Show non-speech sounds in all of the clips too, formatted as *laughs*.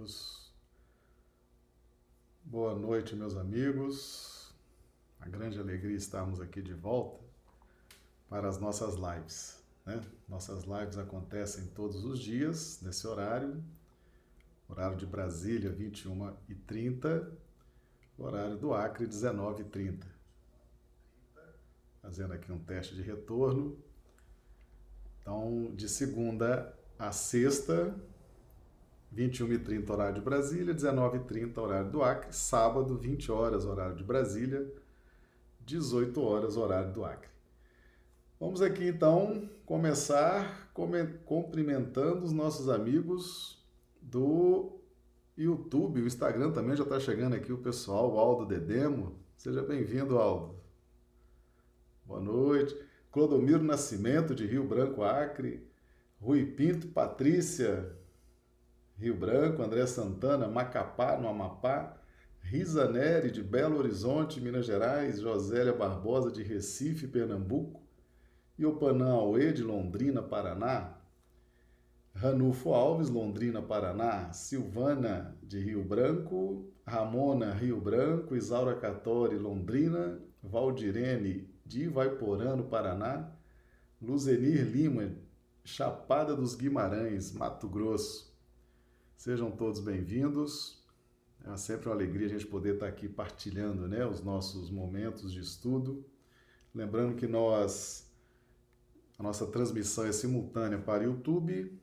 amigos. Boa noite, meus amigos. A grande alegria estarmos aqui de volta para as nossas lives. Né? Nossas lives acontecem todos os dias, nesse horário, horário de Brasília, 21h30, horário do Acre, 19h30. Fazendo aqui um teste de retorno. Então, de segunda a sexta, 21h30 horário de Brasília, 19h30 horário do Acre, sábado 20 horas horário de Brasília, 18 horas horário do Acre. Vamos aqui então começar cumprimentando os nossos amigos do YouTube, o Instagram também já está chegando aqui o pessoal, o Aldo Dedemo. Seja bem-vindo, Aldo. Boa noite. Clodomiro Nascimento, de Rio Branco, Acre. Rui Pinto, Patrícia, Rio Branco, André Santana, Macapá, no Amapá, Risa Neri, de Belo Horizonte, Minas Gerais, Josélia Barbosa, de Recife, Pernambuco, Iopanã Aue, de Londrina, Paraná, Ranulfo Alves, Londrina, Paraná, Silvana, de Rio Branco, Ramona, Rio Branco, Isaura Catori, Londrina, Valdirene, de Ivaiporã, no Paraná, Luzenir Lima, Chapada dos Guimarães, Mato Grosso, Sejam todos bem-vindos. É sempre uma alegria a gente poder estar aqui partilhando né, os nossos momentos de estudo. Lembrando que nós, a nossa transmissão é simultânea para YouTube,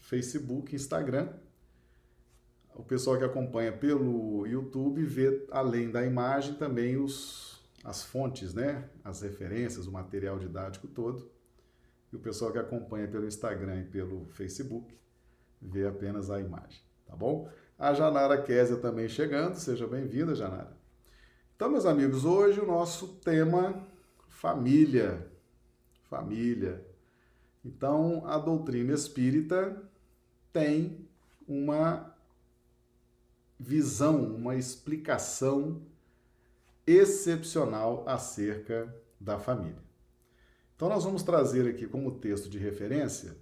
Facebook, Instagram. O pessoal que acompanha pelo YouTube vê, além da imagem, também os, as fontes, né? as referências, o material didático todo. E o pessoal que acompanha pelo Instagram e pelo Facebook vê apenas a imagem, tá bom? A Janara Késia também chegando, seja bem-vinda, Janara. Então, meus amigos, hoje o nosso tema família. Família. Então, a doutrina espírita tem uma visão, uma explicação excepcional acerca da família. Então, nós vamos trazer aqui como texto de referência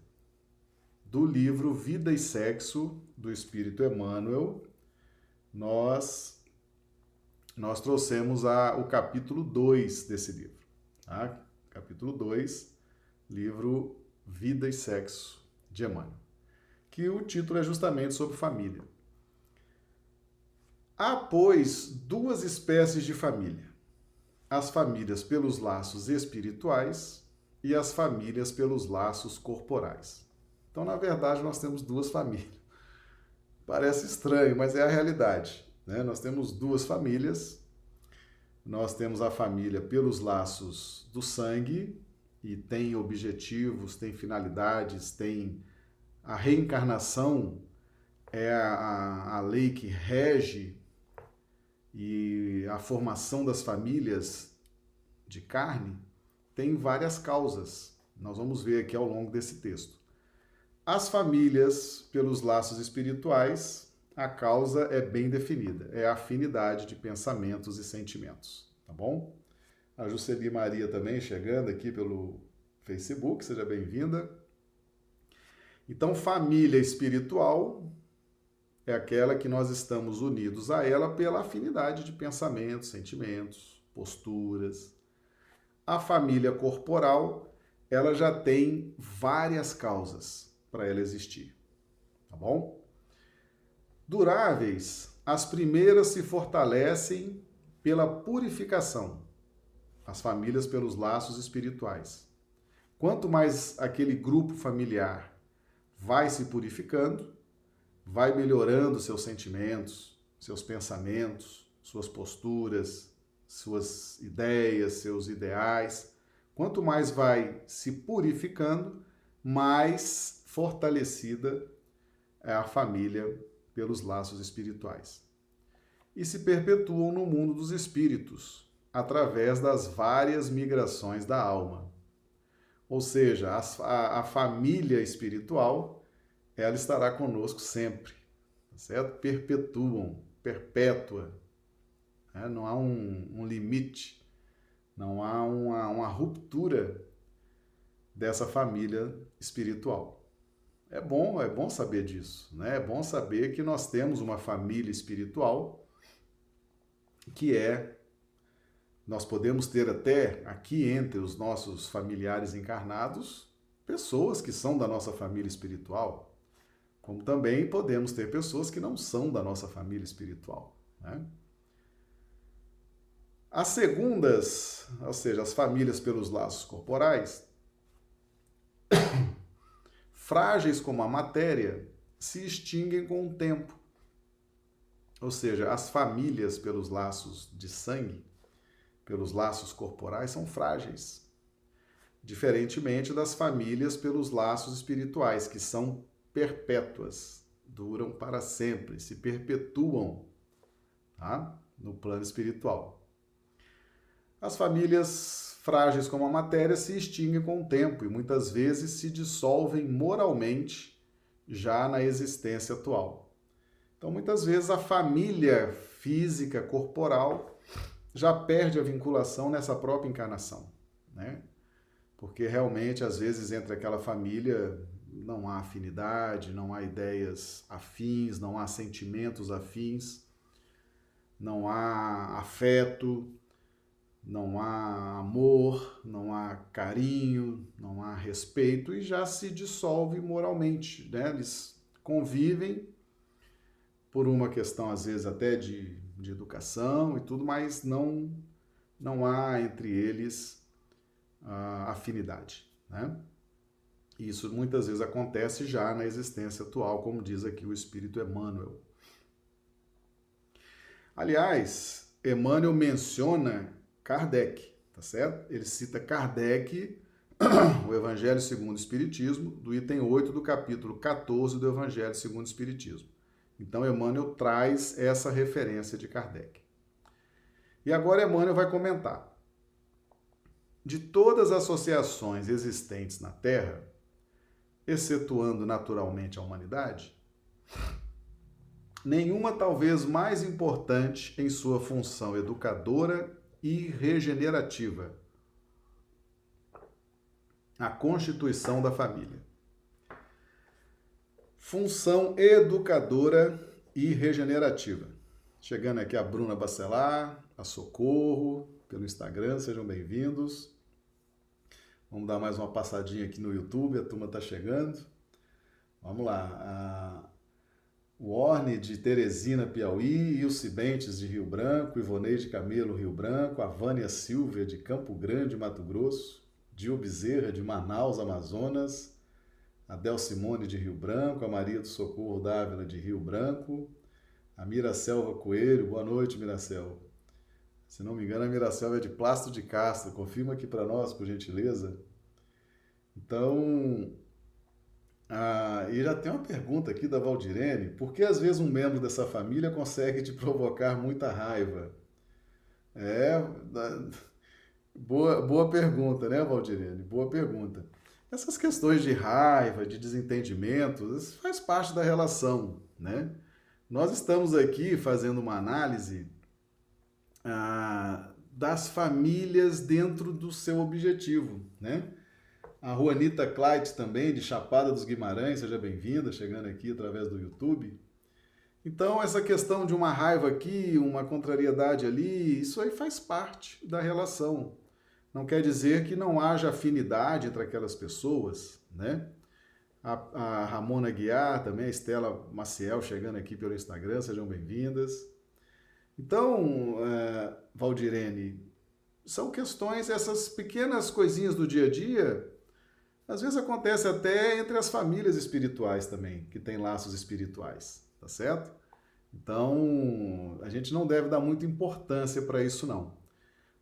do livro Vida e Sexo do Espírito Emmanuel, nós nós trouxemos a, o capítulo 2 desse livro. Tá? Capítulo 2, livro Vida e Sexo de Emmanuel. Que o título é justamente sobre família. Há, pois, duas espécies de família: as famílias pelos laços espirituais e as famílias pelos laços corporais. Então, na verdade, nós temos duas famílias. Parece estranho, mas é a realidade. Né? Nós temos duas famílias. Nós temos a família pelos laços do sangue e tem objetivos, tem finalidades, tem a reencarnação é a, a lei que rege e a formação das famílias de carne tem várias causas. Nós vamos ver aqui ao longo desse texto. As famílias, pelos laços espirituais, a causa é bem definida, é a afinidade de pensamentos e sentimentos, tá bom? A Juscelia Maria também chegando aqui pelo Facebook, seja bem-vinda. Então, família espiritual é aquela que nós estamos unidos a ela pela afinidade de pensamentos, sentimentos, posturas. A família corporal, ela já tem várias causas para ela existir. Tá bom? Duráveis, as primeiras se fortalecem pela purificação, as famílias pelos laços espirituais. Quanto mais aquele grupo familiar vai se purificando, vai melhorando seus sentimentos, seus pensamentos, suas posturas, suas ideias, seus ideais. Quanto mais vai se purificando, mais fortalecida é a família pelos laços espirituais. E se perpetuam no mundo dos espíritos, através das várias migrações da alma. Ou seja, a, a, família espiritual, ela estará conosco sempre, tá certo? Perpetuam, perpétua. Né? Não há um, um limite, não há uma, uma ruptura dessa família espiritual É bom, é bom saber disso, né? É bom saber que nós temos uma família espiritual que é nós podemos ter até aqui entre os nossos familiares encarnados pessoas que são da nossa família espiritual, como também podemos ter pessoas que não são da nossa família espiritual. Né? As segundas, ou seja, as famílias pelos laços corporais, frágeis como a matéria, se extinguem com o tempo. Ou seja, as famílias pelos laços de sangue, pelos laços corporais, são frágeis. Diferentemente das famílias pelos laços espirituais, que são perpétuas, duram para sempre, se perpetuam tá? no plano espiritual. As famílias frágeis como a matéria se extinguem com o tempo e muitas vezes se dissolvem moralmente já na existência atual. Então, muitas vezes a família física, corporal, já perde a vinculação nessa própria encarnação, né? Porque realmente, às vezes, entre aquela família não há afinidade, não há ideias afins, não há sentimentos afins, não há afeto, não há amor, não há carinho, não há respeito e já se dissolve moralmente. Né? Eles convivem por uma questão, às vezes, até de, de educação e tudo, mas não, não há entre eles uh, afinidade. Né? Isso muitas vezes acontece já na existência atual, como diz aqui o Espírito Emmanuel. Aliás, Emmanuel menciona Kardec, tá certo? Ele cita Kardec, *clears throat* o Evangelho segundo o Espiritismo, do item 8 do capítulo 14 do Evangelho segundo o Espiritismo. Então, Emmanuel traz essa referência de Kardec. E agora Emmanuel vai comentar. De todas as associações existentes na Terra, excetuando naturalmente a humanidade, nenhuma talvez mais importante em sua função educadora e regenerativa. A constituição da família. Função educadora e regenerativa. Chegando aqui a Bruna Bacelar, a Socorro, pelo Instagram, sejam bem-vindos. Vamos dar mais uma passadinha aqui no YouTube, a turma está chegando. Vamos lá. O Orne de Teresina, Piauí, Ilse Bentes de Rio Branco, Ivoneide Camelo, Rio Branco, a Vânia Silvia de Campo Grande, Mato Grosso, Dio Bezerra de Manaus, Amazonas, a Del Simone de Rio Branco, a Maria do Socorro Dávila de Rio Branco, a Miracelva Coelho, boa noite, Miracelva. Se não me engano, a Miracelva é de Plasto de Castro, confirma aqui para nós, por gentileza. Então, ah, e já tem uma pergunta aqui da Valdirene: por que às vezes um membro dessa família consegue te provocar muita raiva? É, boa, boa pergunta, né, Valdirene? Boa pergunta. Essas questões de raiva, de desentendimento, isso faz parte da relação, né? Nós estamos aqui fazendo uma análise ah, das famílias dentro do seu objetivo, né? A Juanita Clyde também, de Chapada dos Guimarães, seja bem-vinda, chegando aqui através do YouTube. Então, essa questão de uma raiva aqui, uma contrariedade ali, isso aí faz parte da relação. Não quer dizer que não haja afinidade entre aquelas pessoas, né? A, a Ramona Guiar, também a Estela Maciel chegando aqui pelo Instagram, sejam bem-vindas. Então, é, Valdirene, são questões, essas pequenas coisinhas do dia a dia, às vezes acontece até entre as famílias espirituais também, que têm laços espirituais, tá certo? Então, a gente não deve dar muita importância para isso não.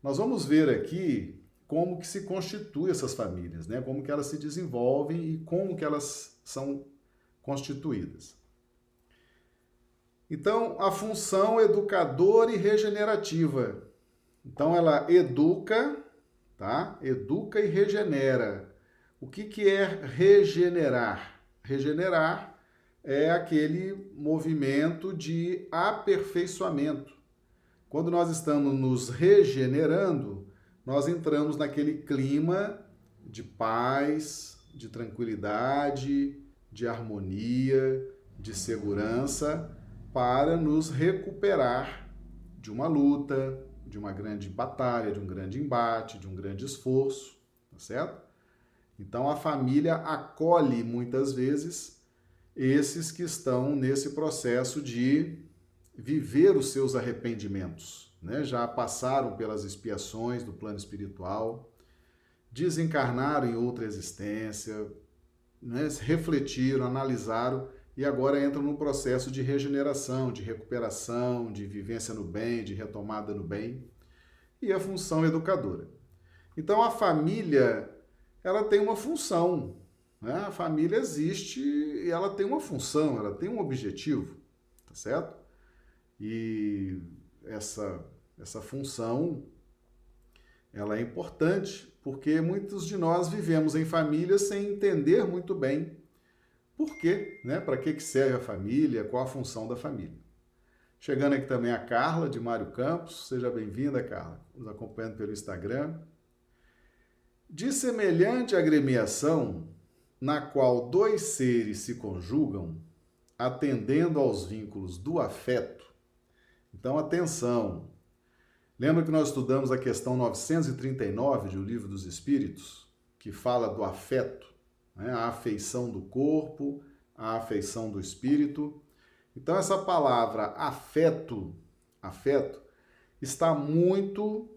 Nós vamos ver aqui como que se constituem essas famílias, né? Como que elas se desenvolvem e como que elas são constituídas. Então, a função educadora e regenerativa. Então, ela educa, tá? Educa e regenera o que, que é regenerar? Regenerar é aquele movimento de aperfeiçoamento. Quando nós estamos nos regenerando, nós entramos naquele clima de paz, de tranquilidade, de harmonia, de segurança, para nos recuperar de uma luta, de uma grande batalha, de um grande embate, de um grande esforço, tá certo? Então a família acolhe muitas vezes esses que estão nesse processo de viver os seus arrependimentos, né? Já passaram pelas expiações do plano espiritual, desencarnaram em outra existência, né? refletiram, analisaram e agora entram num processo de regeneração, de recuperação, de vivência no bem, de retomada no bem, e a função educadora. Então a família, ela tem uma função, né? A família existe e ela tem uma função, ela tem um objetivo, tá certo? E essa essa função ela é importante porque muitos de nós vivemos em família sem entender muito bem por quê, né? Para que serve a família, qual a função da família. Chegando aqui também a Carla, de Mário Campos. Seja bem-vinda, Carla, nos acompanhando pelo Instagram. De semelhante agremiação, na qual dois seres se conjugam, atendendo aos vínculos do afeto. Então, atenção. Lembra que nós estudamos a questão 939 de O Livro dos Espíritos, que fala do afeto? né? a afeição do corpo, a afeição do espírito. Então essa palavra afeto, afeto está muito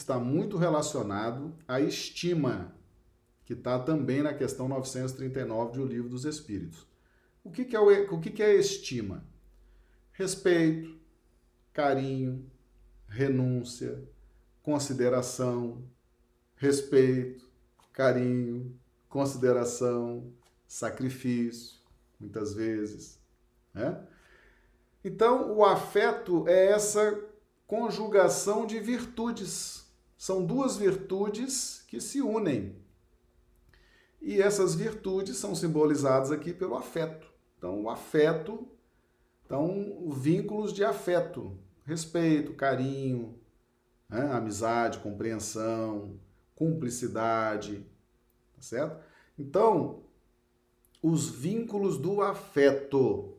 está muito relacionado à estima, que está também na questão 939 do Livro dos Espíritos. O que, que é, o, o que, que é estima? Respeito, carinho, renúncia, consideração, respeito, carinho, consideração, sacrifício, muitas vezes. Né? Então, o afeto é essa conjugação de virtudes. São duas virtudes que se unem. E essas virtudes são simbolizadas aqui pelo afeto. Então, o afeto, então, vínculos de afeto, respeito, carinho, né? amizade, compreensão, cumplicidade, tá certo? Então, os vínculos do afeto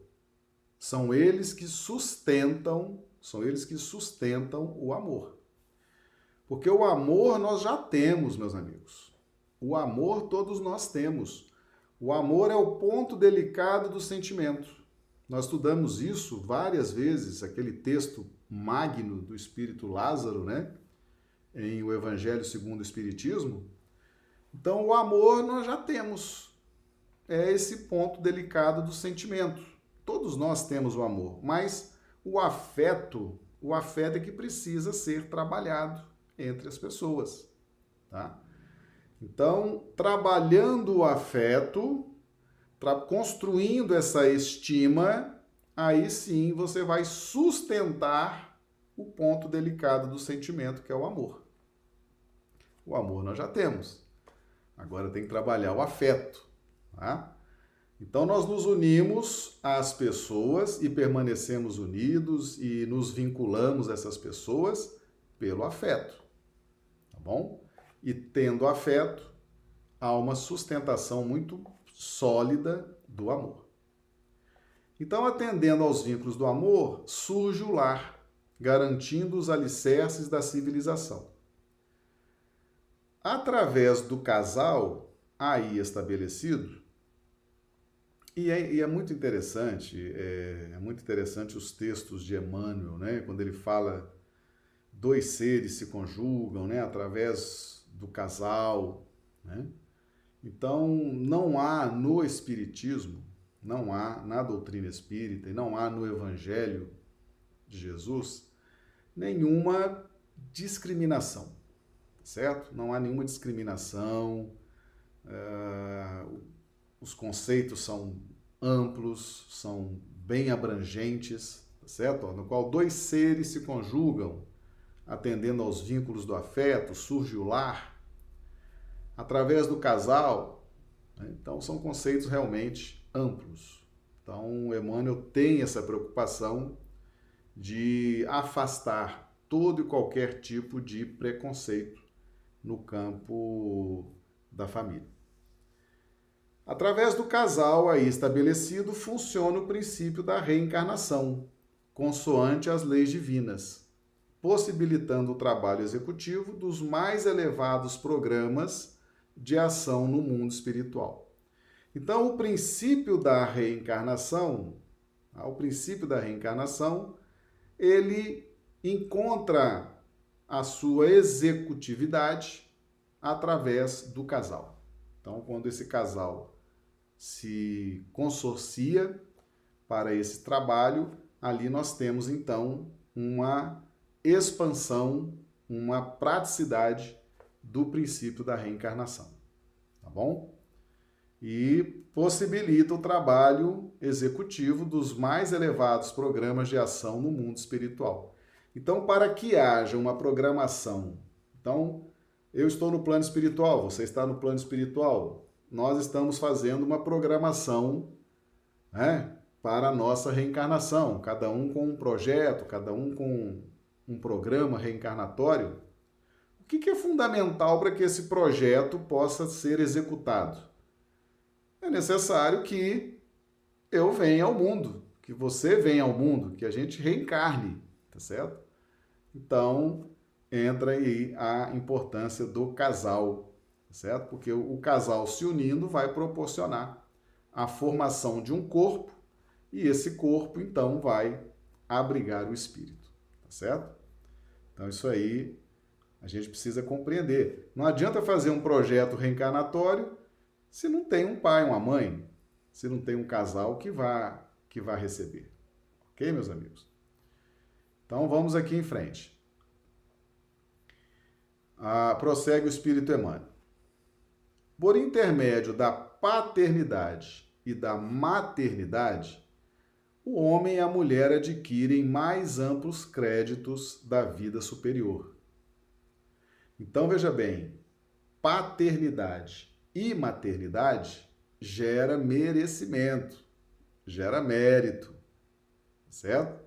são eles que sustentam, são eles que sustentam o amor. Porque o amor nós já temos, meus amigos. O amor todos nós temos. O amor é o ponto delicado do sentimento. Nós estudamos isso várias vezes, aquele texto magno do Espírito Lázaro, né? Em o Evangelho segundo o Espiritismo, então, o amor nós já temos. É esse ponto delicado do sentimento. Todos nós temos o amor, mas o afeto, o afeto é que precisa ser trabalhado entre as pessoas, tá? Então, trabalhando o afeto, construindo essa estima, aí sim você vai sustentar o ponto delicado do sentimento, que é o amor. O amor nós já temos. Agora tem que trabalhar o afeto. Tá? Então nós nos unimos às pessoas e permanecemos unidos e nos vinculamos a essas pessoas pelo afeto. Bom? E tendo afeto, há uma sustentação muito sólida do amor. Então, atendendo aos vínculos do amor, surge o lar, garantindo os alicerces da civilização. Através do casal aí estabelecido, e é, e é muito interessante, é, é, muito interessante os textos de Emmanuel, né? Quando ele fala dois seres se conjugam, né? Através do casal, né? Então, não há no Espiritismo, não há na doutrina espírita e não há no Evangelho de Jesus nenhuma discriminação certo? Não há nenhuma discriminação, uh, os conceitos são amplos, são bem abrangentes, tá certo? No qual dois seres se conjugam, atendendo aos vínculos do afeto, surge o lar, através do casal. Né? Então, são conceitos realmente amplos. Então, Emmanuel tem essa preocupação de afastar todo e qualquer tipo de preconceito no campo da família. Através do casal aí estabelecido, funciona o princípio da reencarnação, consoante as leis divinas, possibilitando o trabalho executivo dos mais elevados programas de ação no mundo espiritual. Então, o princípio da reencarnação, ah, o princípio da reencarnação, ele encontra a sua executividade através do casal. Então, quando esse casal se consorcia para esse trabalho, ali nós temos então uma expansão, uma praticidade do princípio da reencarnação. Tá bom? E possibilita o trabalho executivo dos mais elevados programas de ação no mundo espiritual. Então, para que haja uma programação, então eu estou no plano espiritual, você está no plano espiritual, nós estamos fazendo uma programação né, para a nossa reencarnação, cada um com um projeto, cada um com um programa reencarnatório. O que, é fundamental para que esse projeto possa ser executado? É necessário que eu venha ao mundo, que você venha ao mundo, que a gente reencarne, tá certo? Então, entra aí a importância do casal certo? Porque o, casal se unindo vai proporcionar a formação de um corpo e esse corpo então vai abrigar o espírito, tá certo? Então isso aí a gente precisa compreender. Não adianta fazer um projeto reencarnatório se não tem um pai, uma mãe, se não tem um casal que vá que vá receber. OK, meus amigos? Então vamos aqui em frente. Ah, prossegue o Espírito Emmanuel. Por intermédio da paternidade e da maternidade, o homem e a mulher adquirem mais amplos créditos da vida superior. Então veja bem, paternidade e maternidade gera merecimento, gera mérito, certo?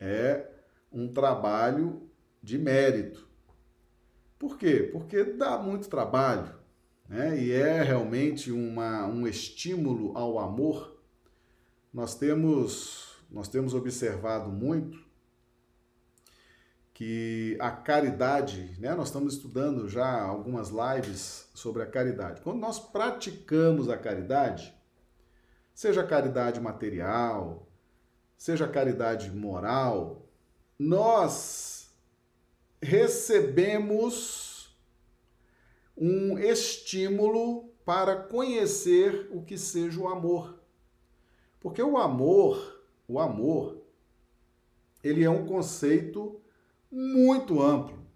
É um trabalho de mérito. Por quê? Porque dá muito trabalho né? e é realmente uma, um estímulo ao amor, nós temos, nós temos observado muito que a caridade, né? nós estamos estudando já algumas lives sobre a caridade. Quando nós praticamos a caridade, seja a caridade material, seja a caridade moral, nós recebemos um estímulo para conhecer o que seja o amor. Porque o amor, o amor, ele é um conceito muito amplo,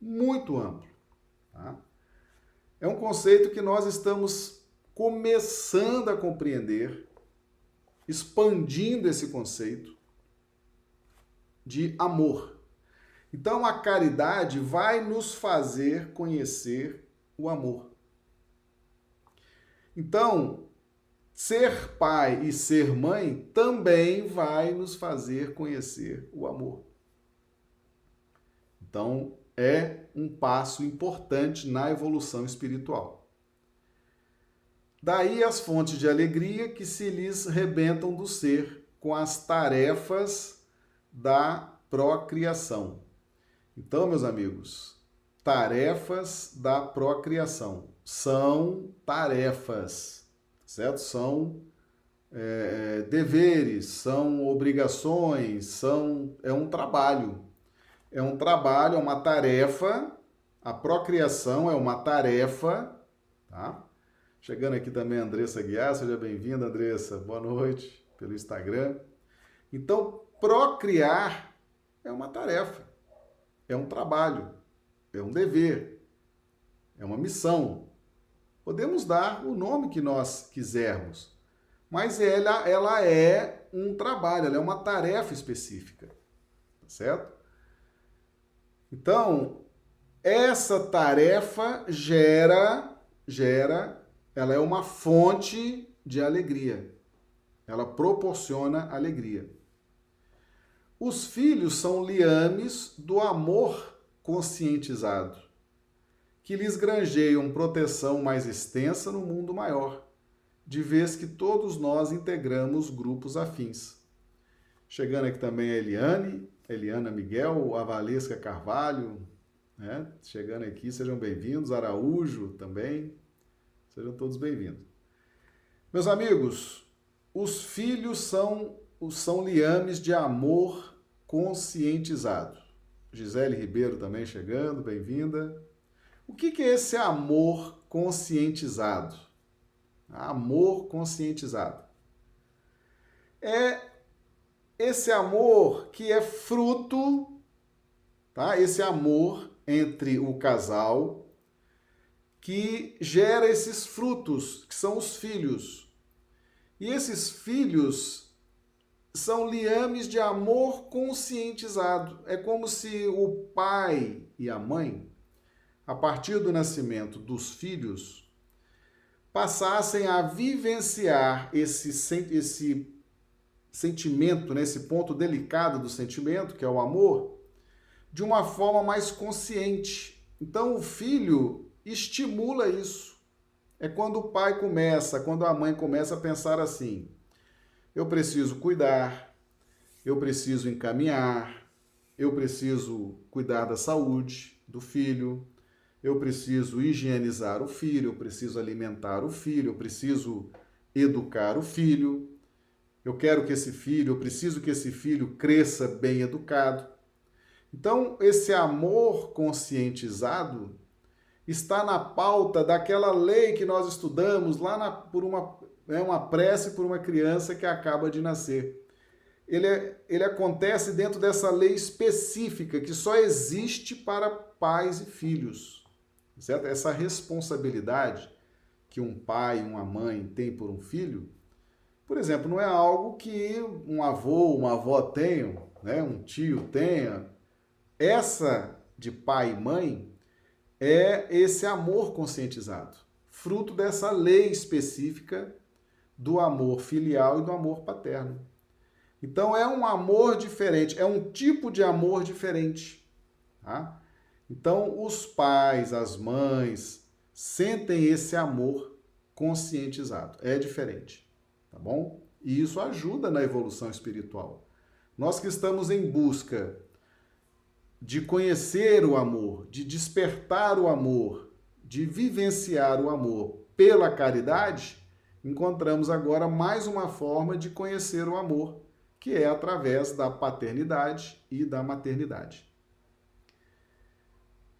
muito amplo. Tá? É um conceito que nós estamos começando a compreender, expandindo esse conceito de amor. Então a caridade vai nos fazer conhecer o amor. Então, ser pai e ser mãe também vai nos fazer conhecer o amor. Então, é um passo importante na evolução espiritual. Daí as fontes de alegria que se lhes rebentam do ser com as tarefas da procriação. Então, meus amigos, tarefas da procriação são tarefas, certo? São é, deveres, são obrigações, são é um trabalho. É um trabalho, é uma tarefa. A procriação é uma tarefa, tá? Chegando aqui também a Andressa Guiar, seja bem-vinda, Andressa. Boa noite pelo Instagram. Então, procriar é uma tarefa é um trabalho, é um dever, é uma missão. Podemos dar o nome que nós quisermos, mas ela, ela é um trabalho, ela é uma tarefa específica, tá certo? Então, essa tarefa gera, gera, ela é uma fonte de alegria. Ela proporciona alegria. Os filhos são liames do amor conscientizado, que lhes granjeiam proteção mais extensa no mundo maior. de vez que todos nós integramos grupos afins. Chegando aqui também a Eliane, Eliana Miguel, a Valesca Carvalho, né? Chegando aqui, sejam bem-vindos. Araújo também, sejam todos bem-vindos. Meus amigos, os filhos são, são liames de amor conscientizado. Gisele Ribeiro também chegando, bem-vinda. O que, que é esse amor conscientizado? Amor conscientizado. É esse amor que é fruto, tá? Esse amor entre o casal que gera esses frutos, que são os filhos. E esses filhos são liames de amor conscientizado. É como se o pai e a mãe, a partir do nascimento dos filhos, passassem a vivenciar esse, esse sentimento, nesse né, ponto delicado do sentimento, que é o amor, de uma forma mais consciente. Então o filho estimula isso. É quando o pai começa, quando a mãe começa a pensar assim: eu preciso cuidar, eu preciso encaminhar, eu preciso cuidar da saúde do filho, eu preciso higienizar o filho, eu preciso alimentar o filho, eu preciso educar o filho. Eu quero que esse filho, eu preciso que esse filho cresça bem educado. Então, esse amor conscientizado está na pauta daquela lei que nós estudamos lá na, por uma, é uma prece por uma criança que acaba de nascer. Ele, é, ele acontece dentro dessa lei específica que só existe para pais e filhos. Certo? Essa responsabilidade que um pai uma mãe têm por um filho, por exemplo, não é algo que um avô, uma avó tenham, né? um tio tenha, essa de pai e mãe é esse amor conscientizado, fruto dessa lei específica do amor filial e do amor paterno. Então é um amor diferente, é um tipo de amor diferente. Tá? Então os pais, as mães sentem esse amor conscientizado, é diferente, tá bom? E isso ajuda na evolução espiritual. Nós que estamos em busca de conhecer o amor, de despertar o amor, de vivenciar o amor pela caridade, encontramos agora mais uma forma de conhecer o amor, que é através da paternidade e da maternidade.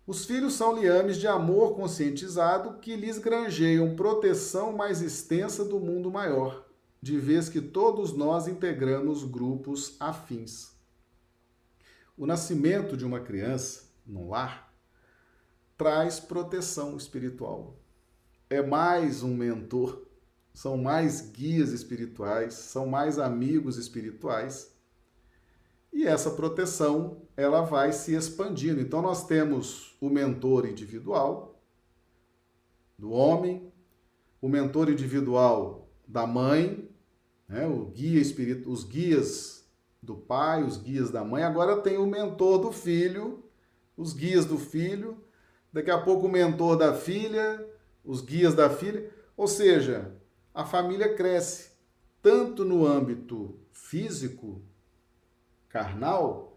Os filhos são liames de amor conscientizado que lhes granjeiam proteção mais extensa do mundo maior, de vez que todos nós integramos grupos afins. O nascimento de uma criança no lar traz proteção espiritual. É mais um mentor, são mais guias espirituais, são mais amigos espirituais. E essa proteção, ela vai se expandindo. Então nós temos o mentor individual do homem, o mentor individual da mãe, né, o guia espírito, os guias do pai, os guias da mãe, agora tem o mentor do filho, os guias do filho, daqui a pouco o mentor da filha, os guias da filha, ou seja, a família cresce tanto no âmbito físico, carnal,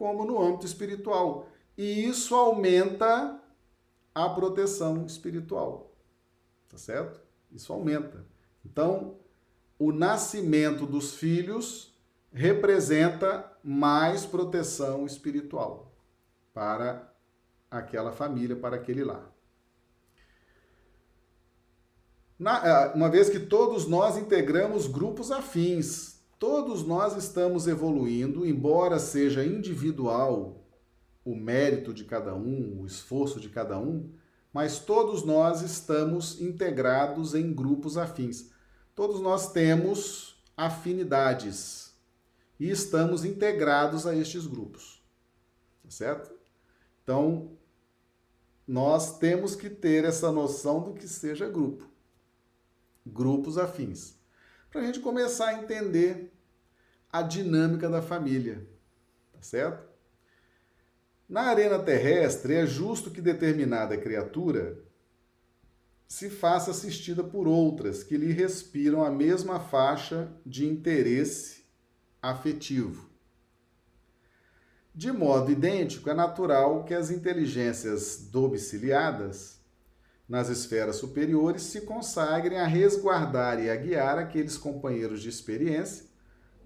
como no âmbito espiritual. E isso aumenta a proteção espiritual. Tá certo? Isso aumenta. Então, o nascimento dos filhos representa mais proteção espiritual para aquela família, para aquele lar. Na, é, uma vez que todos nós integramos grupos afins, todos nós estamos evoluindo, embora seja individual o mérito de cada um, o esforço de cada um, mas todos nós estamos integrados em grupos afins. Todos nós temos afinidades e estamos integrados a estes grupos. Tá certo? Então, nós temos que ter essa noção do que seja grupo. Grupos afins. Para a gente começar a entender a dinâmica da família. Tá certo? Na arena terrestre, é justo que determinada criatura se faça assistida por outras que lhe respiram a mesma faixa de interesse afetivo. De modo idêntico, é natural que as inteligências domiciliadas nas esferas superiores se consagrem a resguardar e a guiar aqueles companheiros de experiência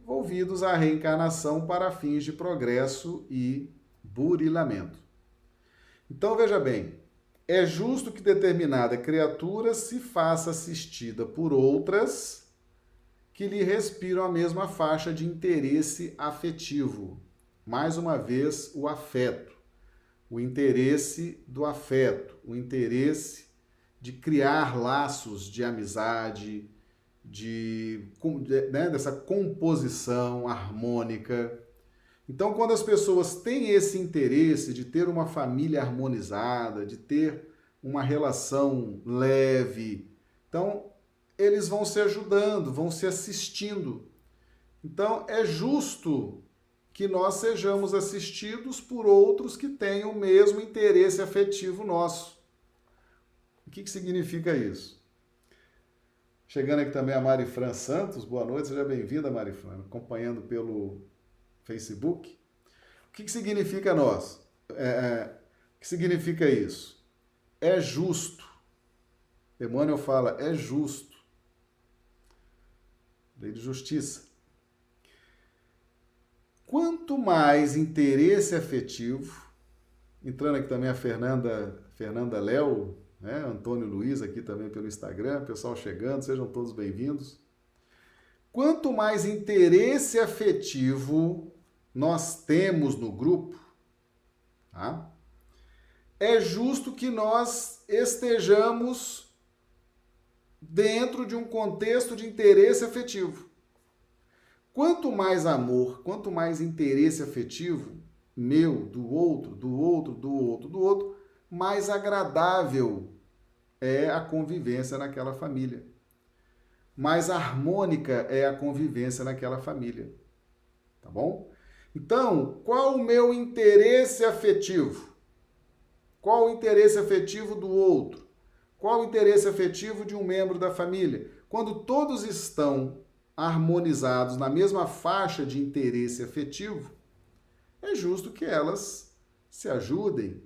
volvidos à reencarnação para fins de progresso e burilamento. Então veja bem, é justo que determinada criatura se faça assistida por outras que lhe respiram a mesma faixa de interesse afetivo. Mais uma vez, o afeto, o interesse do afeto, o interesse de criar laços de amizade, de, né, dessa composição harmônica. Então, quando as pessoas têm esse interesse de ter uma família harmonizada, de ter uma relação leve, então eles vão se ajudando, vão se assistindo. Então, é justo que nós sejamos assistidos por outros que tenham o mesmo interesse afetivo nosso. O que, que significa isso? Chegando aqui também a Mari Fran Santos. Boa noite, seja bem-vinda, Mari Fran, acompanhando pelo Facebook. O que, que significa nós? É, é, o que significa isso? É justo. Emmanuel fala, é justo. Lei de justiça. Quanto mais interesse afetivo, entrando aqui também a Fernanda, Fernanda Léo, né? Antônio Luiz aqui também pelo Instagram, pessoal chegando, sejam todos bem-vindos. Quanto mais interesse afetivo nós temos no grupo, tá? é justo que nós estejamos dentro de um contexto de interesse afetivo. Quanto mais amor, quanto mais interesse afetivo meu, do outro, do outro, do outro, do outro, mais agradável é a convivência naquela família. Mais harmônica é a convivência naquela família. Tá bom? Então, qual o meu interesse afetivo? Qual o interesse afetivo do outro? Qual o interesse afetivo de um membro da família? Quando todos estão harmonizados na mesma faixa de interesse afetivo, é justo que elas se ajudem,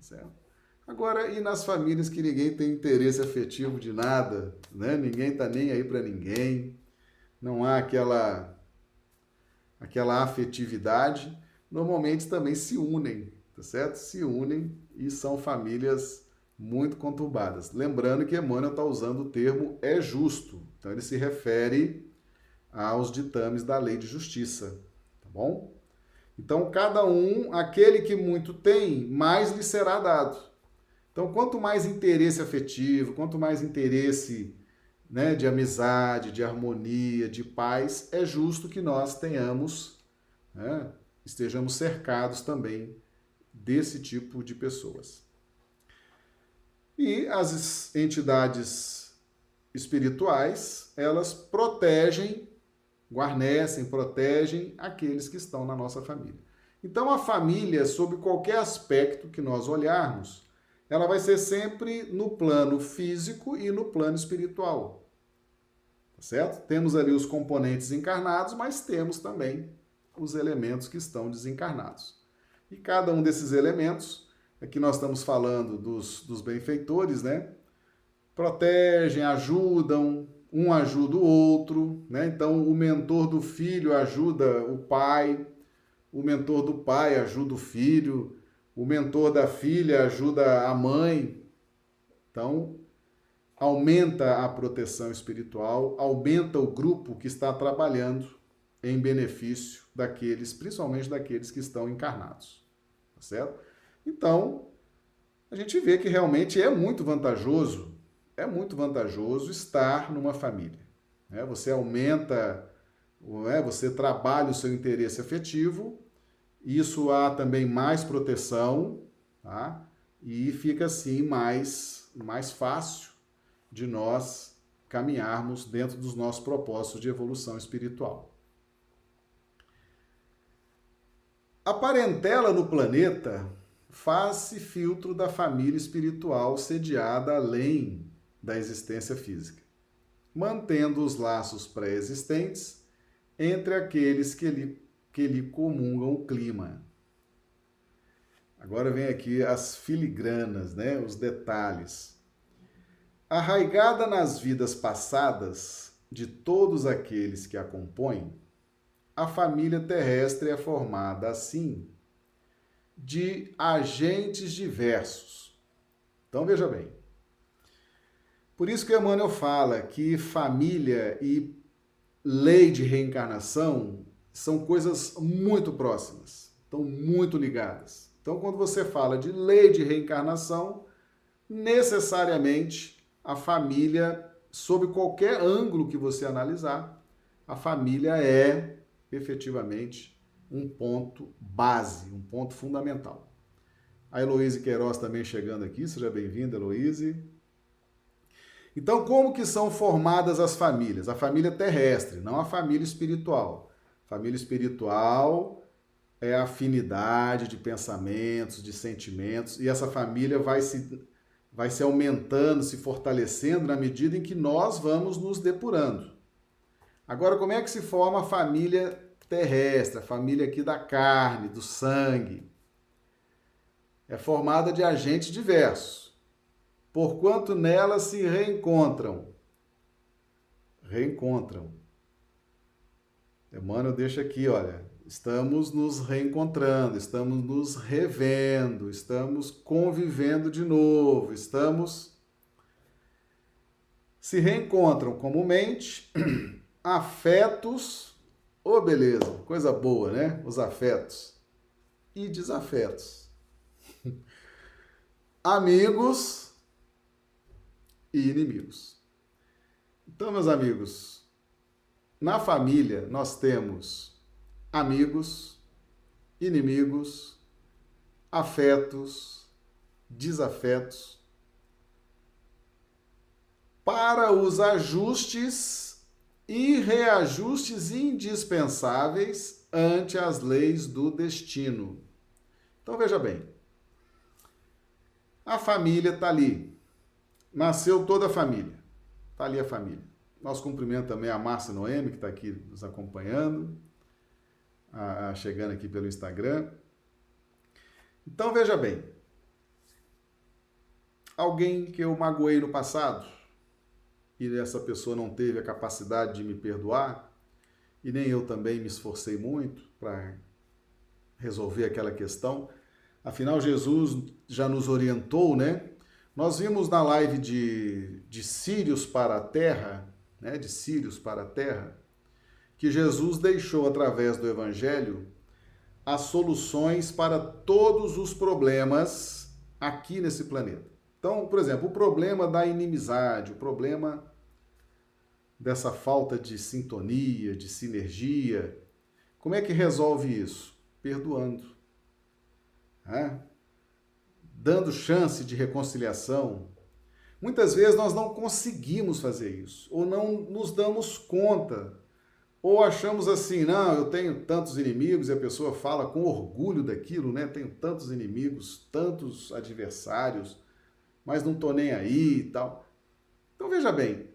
certo? Agora, e nas famílias que ninguém tem interesse afetivo de nada, né? Ninguém tá nem aí para ninguém, não há aquela aquela afetividade, normalmente também se unem, tá certo? Se unem e são famílias muito conturbadas. Lembrando que Emmanuel está usando o termo é justo, então ele se refere aos ditames da lei de justiça, tá bom? Então, cada um, aquele que muito tem, mais lhe será dado. Então, quanto mais interesse afetivo, quanto mais interesse né, de amizade, de harmonia, de paz, é justo que nós tenhamos, né, estejamos cercados também desse tipo de pessoas. E as entidades espirituais, elas protegem, guarnecem, protegem aqueles que estão na nossa família. Então, a família, sob qualquer aspecto que nós olharmos, ela vai ser sempre no plano físico e no plano espiritual. Tá certo? Temos ali os componentes encarnados, mas temos também os elementos que estão desencarnados. E cada um desses elementos, aqui nós estamos falando dos, dos benfeitores, né? Protegem, ajudam, um ajuda o outro, né? Então, o mentor do filho ajuda o pai, o mentor do pai ajuda o filho, o mentor da filha ajuda a mãe. Então, aumenta a proteção espiritual, aumenta o grupo que está trabalhando em benefício daqueles, principalmente daqueles que estão encarnados. Tá certo? Então, a gente vê que realmente é muito vantajoso, é muito vantajoso estar numa família. Né? Você aumenta, né? você trabalha o seu interesse afetivo isso há também mais proteção, tá? E fica assim mais, mais fácil de nós caminharmos dentro dos nossos propósitos de evolução espiritual. A parentela no planeta faz-se filtro da família espiritual sediada além da existência física, mantendo os laços pré-existentes entre aqueles que lhe, que lhe comungam o clima. Agora vem aqui as filigranas, né? os detalhes. Arraigada nas vidas passadas de todos aqueles que a compõem, a família terrestre é formada assim de agentes diversos. Então veja bem. Por isso que Emmanuel fala que família e lei de reencarnação são coisas muito próximas, estão muito ligadas. Então, quando você fala de lei de reencarnação, necessariamente a família, sob qualquer ângulo que você analisar, a família é efetivamente um ponto base, um ponto fundamental. A Heloíse Queiroz também chegando aqui, seja bem-vinda, Heloíse. Então, como que são formadas as famílias? A família terrestre, não a família espiritual. Família espiritual é a afinidade de pensamentos, de sentimentos, e essa família vai se, vai se aumentando, se fortalecendo na medida em que nós vamos nos depurando. Agora, como é que se forma a família terrestre, a família aqui da carne, do sangue? É formada de agentes diversos, porquanto nela se reencontram. Reencontram. Emmanuel deixa aqui, olha, estamos nos reencontrando, estamos nos revendo, estamos convivendo de novo, estamos se reencontram comumente *clears throat* afetos, ô oh, beleza, coisa boa, né? Os afetos e desafetos. *laughs* Amigos e inimigos. Então, meus amigos, na família nós temos amigos, inimigos, afetos, desafetos, para os ajustes e reajustes indispensáveis ante as leis do destino. Então veja bem, a família está ali, nasceu toda a família, está ali a família. Nosso cumprimento também a Márcia Noemi, que está aqui nos acompanhando a, a, chegando aqui pelo Instagram. Então veja bem, alguém que eu magoei no passado e essa pessoa não teve a capacidade de me perdoar e nem eu também me esforcei muito para resolver aquela questão. Afinal, Jesus já nos orientou, né? Nós vimos na live de, de Sírios para a Terra, né? De Sírios para a Terra, que Jesus deixou através do Evangelho as soluções para todos os problemas aqui nesse planeta. Então, por exemplo, o problema da inimizade, o problema dessa falta de sintonia, de sinergia, como é que resolve isso? Perdoando. É? Dando chance de reconciliação. Muitas vezes nós não conseguimos fazer isso, ou não nos damos conta ou achamos assim, não, eu tenho tantos inimigos e a pessoa fala com orgulho daquilo, né? Tenho tantos inimigos, tantos adversários, mas não tô nem aí e tal. Então veja bem,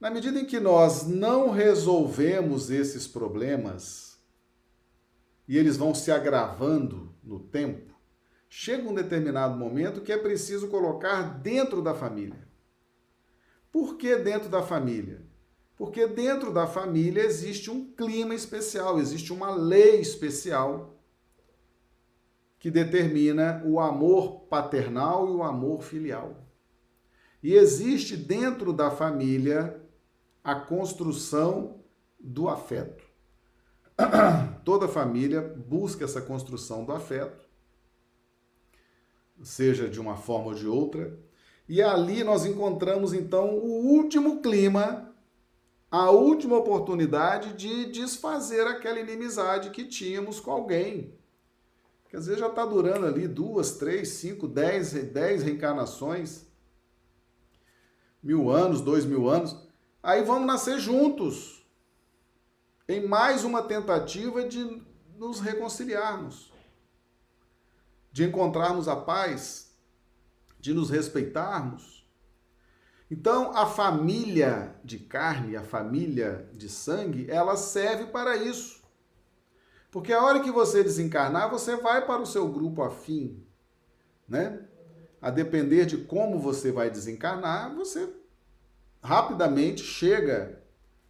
na medida em que nós não resolvemos esses problemas e eles vão se agravando no tempo, chega um determinado momento que é preciso colocar dentro da família. Por que dentro da família? Porque dentro da família existe um clima especial, existe uma lei especial que determina o amor paternal e o amor filial. E existe dentro da família a construção do afeto. *clears throat* Toda família busca essa construção do afeto, seja de uma forma ou de outra, e ali nós encontramos então o último clima a última oportunidade de desfazer aquela inimizade que tínhamos com alguém. Que às vezes já está durando ali duas, três, cinco, dez, dez reencarnações, mil anos, dois mil anos. Aí vamos nascer juntos, em mais uma tentativa de nos reconciliarmos, de encontrarmos a paz, de nos respeitarmos Então, a família de carne, a família de sangue, ela serve para isso. Porque a hora que você desencarnar, você vai para o seu grupo afim, né? A depender de como você vai desencarnar, você rapidamente chega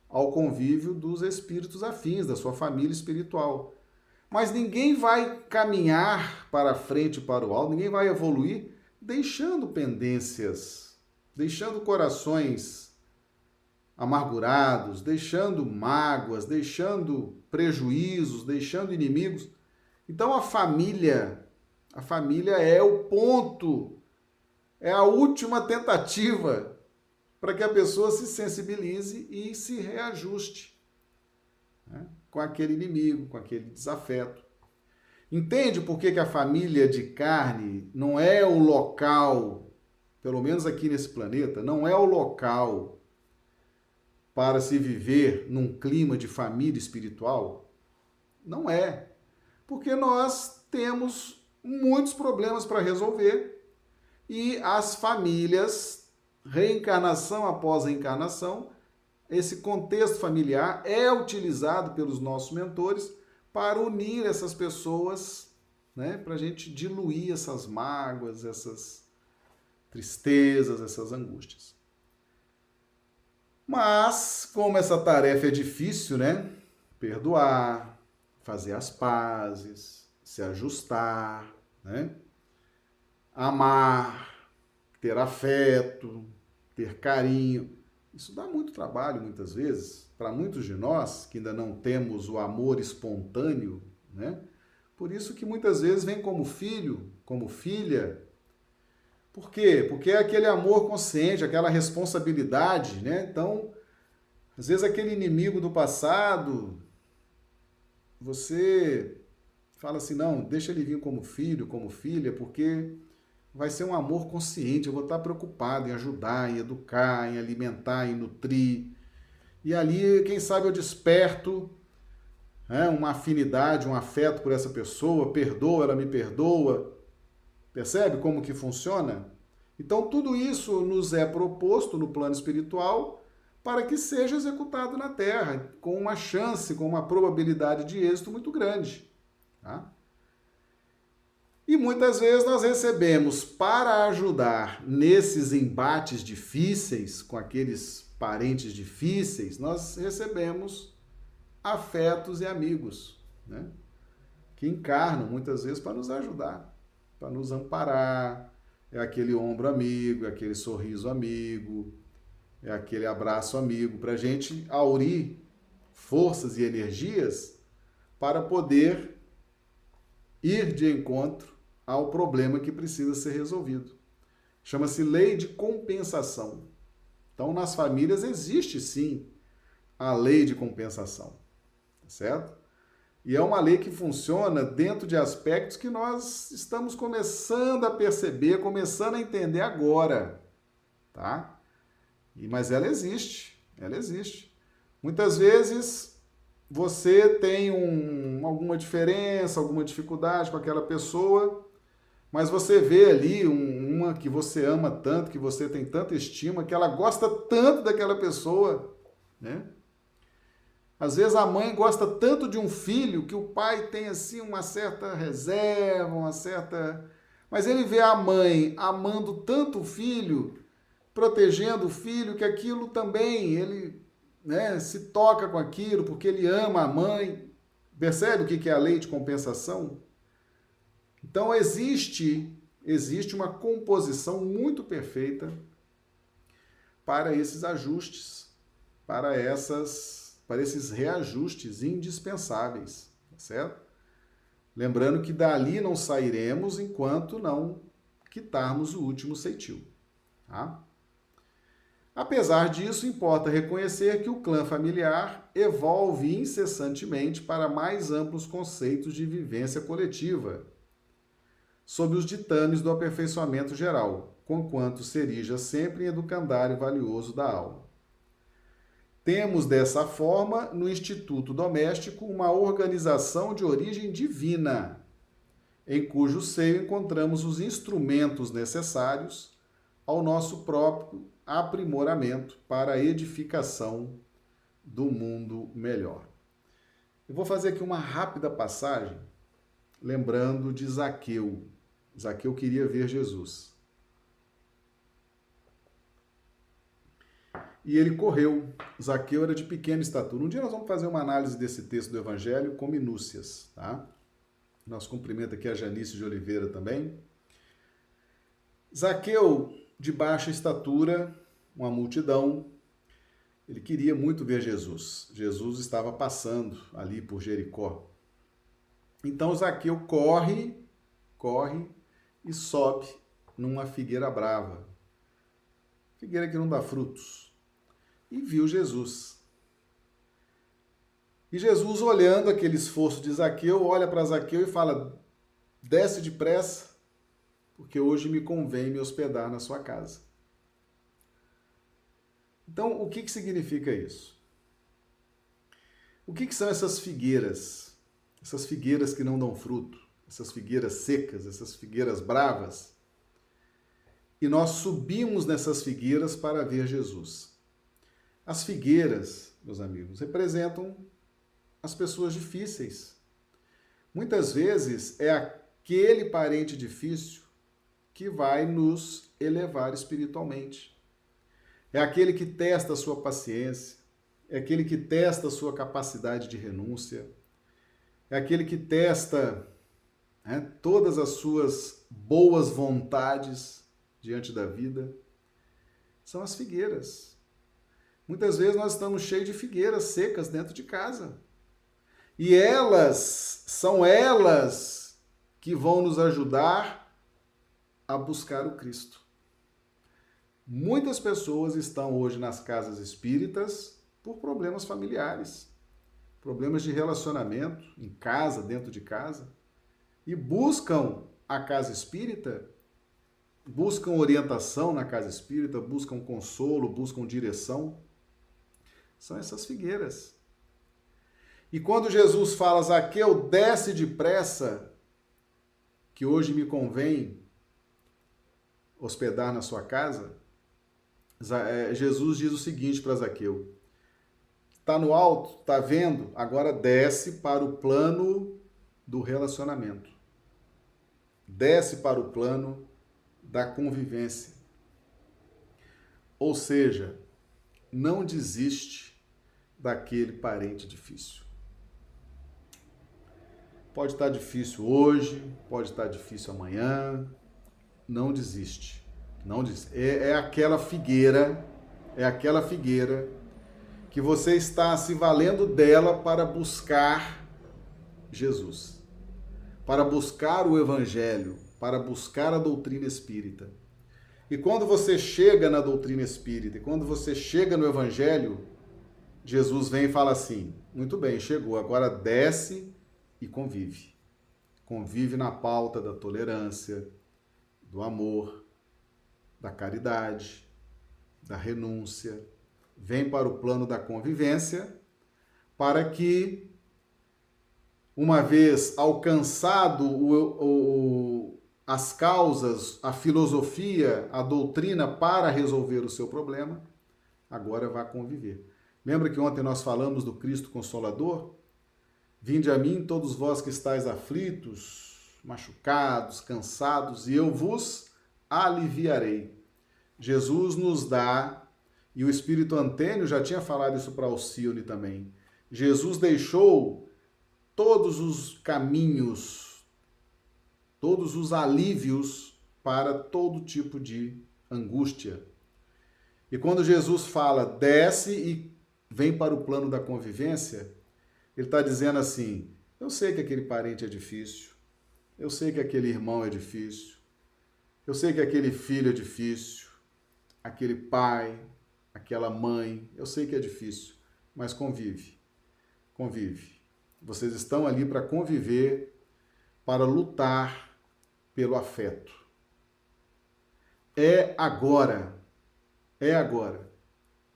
ao convívio dos espíritos afins, da sua família espiritual. Mas ninguém vai caminhar para frente, para o alto, ninguém vai evoluir deixando pendências, deixando corações amargurados, deixando mágoas, deixando prejuízos, deixando inimigos. Então a família, a família é o ponto, é a última tentativa para que a pessoa se sensibilize e se reajuste né, com aquele inimigo, com aquele desafeto. Entende por que, que a família de carne não é o local, pelo menos aqui nesse planeta, não é o local para se viver num clima de família espiritual? Não é. Porque nós temos muitos problemas para resolver e as famílias, reencarnação após reencarnação, esse contexto familiar é utilizado pelos nossos mentores para unir essas pessoas, né, para a gente diluir essas mágoas, essas tristezas, essas angústias. Mas, como essa tarefa é difícil, né? Perdoar, fazer as pazes, se ajustar, né? Amar, ter afeto, ter carinho. Isso dá muito trabalho muitas vezes para muitos de nós que ainda não temos o amor espontâneo, né? Por isso que muitas vezes vem como filho, como filha. Por quê? Porque é aquele amor consciente, aquela responsabilidade, né? Então, às vezes aquele inimigo do passado, você fala assim, não, deixa ele vir como filho, como filha, porque vai ser um amor consciente, eu vou estar preocupado em ajudar, em educar, em alimentar, em nutrir, e ali, quem sabe, eu desperto né, uma afinidade, um afeto por essa pessoa, perdoa, ela me perdoa. Percebe como que funciona? Então, tudo isso nos é proposto no plano espiritual para que seja executado na Terra, com uma chance, com uma probabilidade de êxito muito grande. Tá? E muitas vezes nós recebemos para ajudar nesses embates difíceis com aqueles parentes difíceis, nós recebemos afetos e amigos, né? Que encarnam muitas vezes para nos ajudar, para nos amparar. É aquele ombro amigo, é aquele sorriso amigo, é aquele abraço amigo, para a gente aurir forças e energias para poder ir de encontro ao problema que precisa ser resolvido. Chama-se lei de compensação. Então, nas famílias existe sim a lei de compensação, tá certo? E é uma lei que funciona dentro de aspectos que nós estamos começando a perceber, começando a entender agora, tá? E, mas ela existe, ela existe. Muitas vezes você tem um, alguma diferença, alguma dificuldade com aquela pessoa, mas você vê ali um, uma que você ama tanto, que você tem tanta estima, que ela gosta tanto daquela pessoa, né? Às vezes a mãe gosta tanto de um filho que o pai tem assim uma certa reserva, uma certa. Mas ele vê a mãe amando tanto o filho, protegendo o filho, que aquilo também ele né, se toca com aquilo, porque ele ama a mãe. Percebe o que é a lei de compensação? Então existe existe uma composição muito perfeita para esses ajustes, para essas para esses reajustes indispensáveis, tá certo? Lembrando que dali não sairemos enquanto não quitarmos o último ceitil, tá? Apesar disso, importa reconhecer que o clã familiar evolve incessantemente para mais amplos conceitos de vivência coletiva, sob os ditames do aperfeiçoamento geral, conquanto serija sempre em educandário valioso da alma. Temos dessa forma, no Instituto Doméstico, uma organização de origem divina, em cujo seio encontramos os instrumentos necessários ao nosso próprio aprimoramento para a edificação do mundo melhor. Eu vou fazer aqui uma rápida passagem, lembrando de Zaqueu. Zaqueu queria ver Jesus. E ele correu. Zaqueu era de pequena estatura. Um dia nós vamos fazer uma análise desse texto do Evangelho com minúcias, tá? Nosso cumprimento aqui a Janice de Oliveira também. Zaqueu, de baixa estatura, uma multidão, ele queria muito ver Jesus. Jesus estava passando ali por Jericó. Então Zaqueu corre, corre e sobe numa figueira brava. Figueira que não dá frutos. E viu Jesus. E Jesus, olhando aquele esforço de Zaqueu, olha para Zaqueu e fala: desce depressa, porque hoje me convém me hospedar na sua casa. Então, o que, que significa isso? O que, que são essas figueiras? Essas figueiras que não dão fruto, essas figueiras secas, essas figueiras bravas. E nós subimos nessas figueiras para ver Jesus. As figueiras, meus amigos, representam as pessoas difíceis. Muitas vezes é aquele parente difícil que vai nos elevar espiritualmente. É aquele que testa a sua paciência, é aquele que testa a sua capacidade de renúncia, é aquele que testa né, todas as suas boas vontades diante da vida. São as figueiras. Muitas vezes nós estamos cheios de figueiras secas dentro de casa. E elas, são elas que vão nos ajudar a buscar o Cristo. Muitas pessoas estão hoje nas casas espíritas por problemas familiares, problemas de relacionamento em casa, dentro de casa, e buscam a casa espírita, buscam orientação na casa espírita, buscam consolo, buscam direção. São essas figueiras. E quando Jesus fala, Zaqueu, desce depressa, que hoje me convém hospedar na sua casa, é, Jesus diz o seguinte para Zaqueu: Está no alto, está vendo? Agora desce para o plano do relacionamento. Desce para o plano da convivência. Ou seja, não desiste daquele parente difícil. Pode estar difícil hoje, pode estar difícil amanhã. Não desiste. Não diz. É, é aquela figueira, é aquela figueira que você está se valendo dela para buscar Jesus, para buscar o Evangelho, para buscar a doutrina espírita. E quando você chega na doutrina espírita, e quando você chega no Evangelho, Jesus vem e fala assim: muito bem, chegou, agora desce e convive. Convive na pauta da tolerância, do amor, da caridade, da renúncia, vem para o plano da convivência, para que, uma vez alcançado o, o, as causas, a filosofia, a doutrina para resolver o seu problema, agora vá conviver. Lembra que ontem nós falamos do Cristo Consolador? Vinde a mim, todos vós que estáis aflitos, machucados, cansados, e eu vos aliviarei. Jesus nos dá, e o Espírito Antênio já tinha falado isso para Alcione também. Jesus deixou todos os caminhos, todos os alívios para todo tipo de angústia. E quando Jesus fala, desce e vem para o plano da convivência, ele está dizendo assim: eu sei que aquele parente é difícil, eu sei que aquele irmão é difícil, eu sei que aquele filho é difícil, aquele pai, aquela mãe, eu sei que é difícil, mas convive. Convive. Vocês estão ali para conviver, para lutar pelo afeto. É agora. É agora.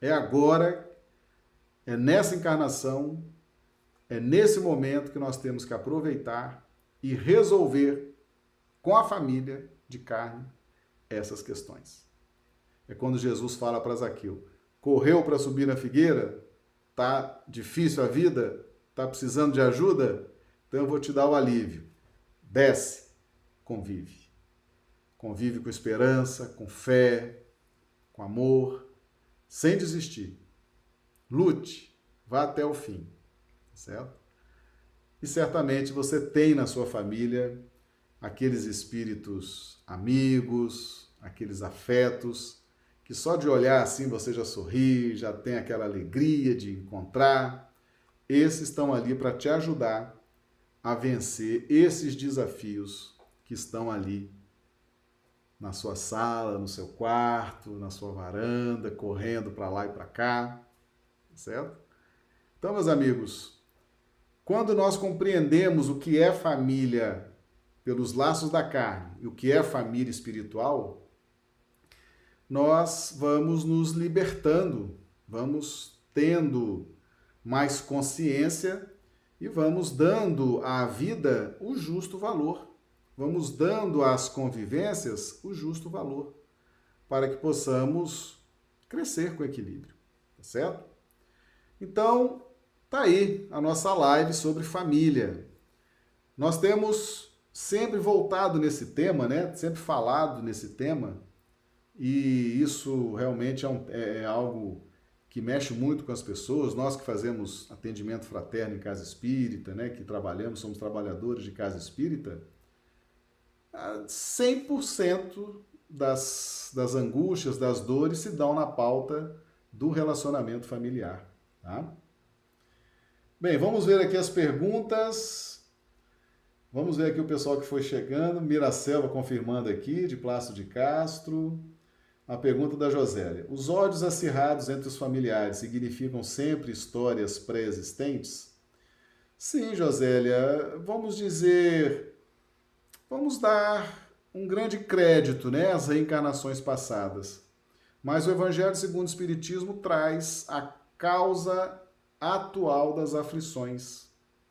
É agora. É nessa encarnação, é nesse momento que nós temos que aproveitar e resolver com a família de carne essas questões. É quando Jesus fala para Zaqueu: correu para subir na figueira? Tá difícil a vida? Tá precisando de ajuda? Então eu vou te dar o alívio. Desce, convive. Convive com esperança, com fé, com amor, sem desistir. Lute, vá até o fim, certo? E certamente você tem na sua família aqueles espíritos amigos, aqueles afetos que só de olhar assim você já sorri, já tem aquela alegria de encontrar. Esses estão ali para te ajudar a vencer esses desafios que estão ali na sua sala, no seu quarto, na sua varanda, correndo para lá e para cá, certo? Então, meus amigos, quando nós compreendemos o que é família pelos laços da carne e o que é família espiritual, nós vamos nos libertando, vamos tendo mais consciência e vamos dando à vida o justo valor. Vamos dando às convivências o justo valor para que possamos crescer com equilíbrio, tá certo? Então, tá aí a nossa live sobre família. Nós temos sempre voltado nesse tema, né? Sempre falado nesse tema, e isso realmente é, um, é, é algo que mexe muito com as pessoas, nós que fazemos atendimento fraterno em casa espírita, né, que trabalhamos, somos trabalhadores de casa espírita, 100% das, das angústias, das dores se dão na pauta do relacionamento familiar. Tá? Bem, vamos ver aqui as perguntas. Vamos ver aqui o pessoal que foi chegando. Miracelva confirmando aqui, de Plácio de Castro. A pergunta da Josélia. Os ódios acirrados entre os familiares significam sempre histórias pré-existentes? Sim, Josélia. Vamos dizer. Vamos dar um grande crédito né, às reencarnações passadas. Mas o Evangelho segundo o Espiritismo traz a causa atual das aflições,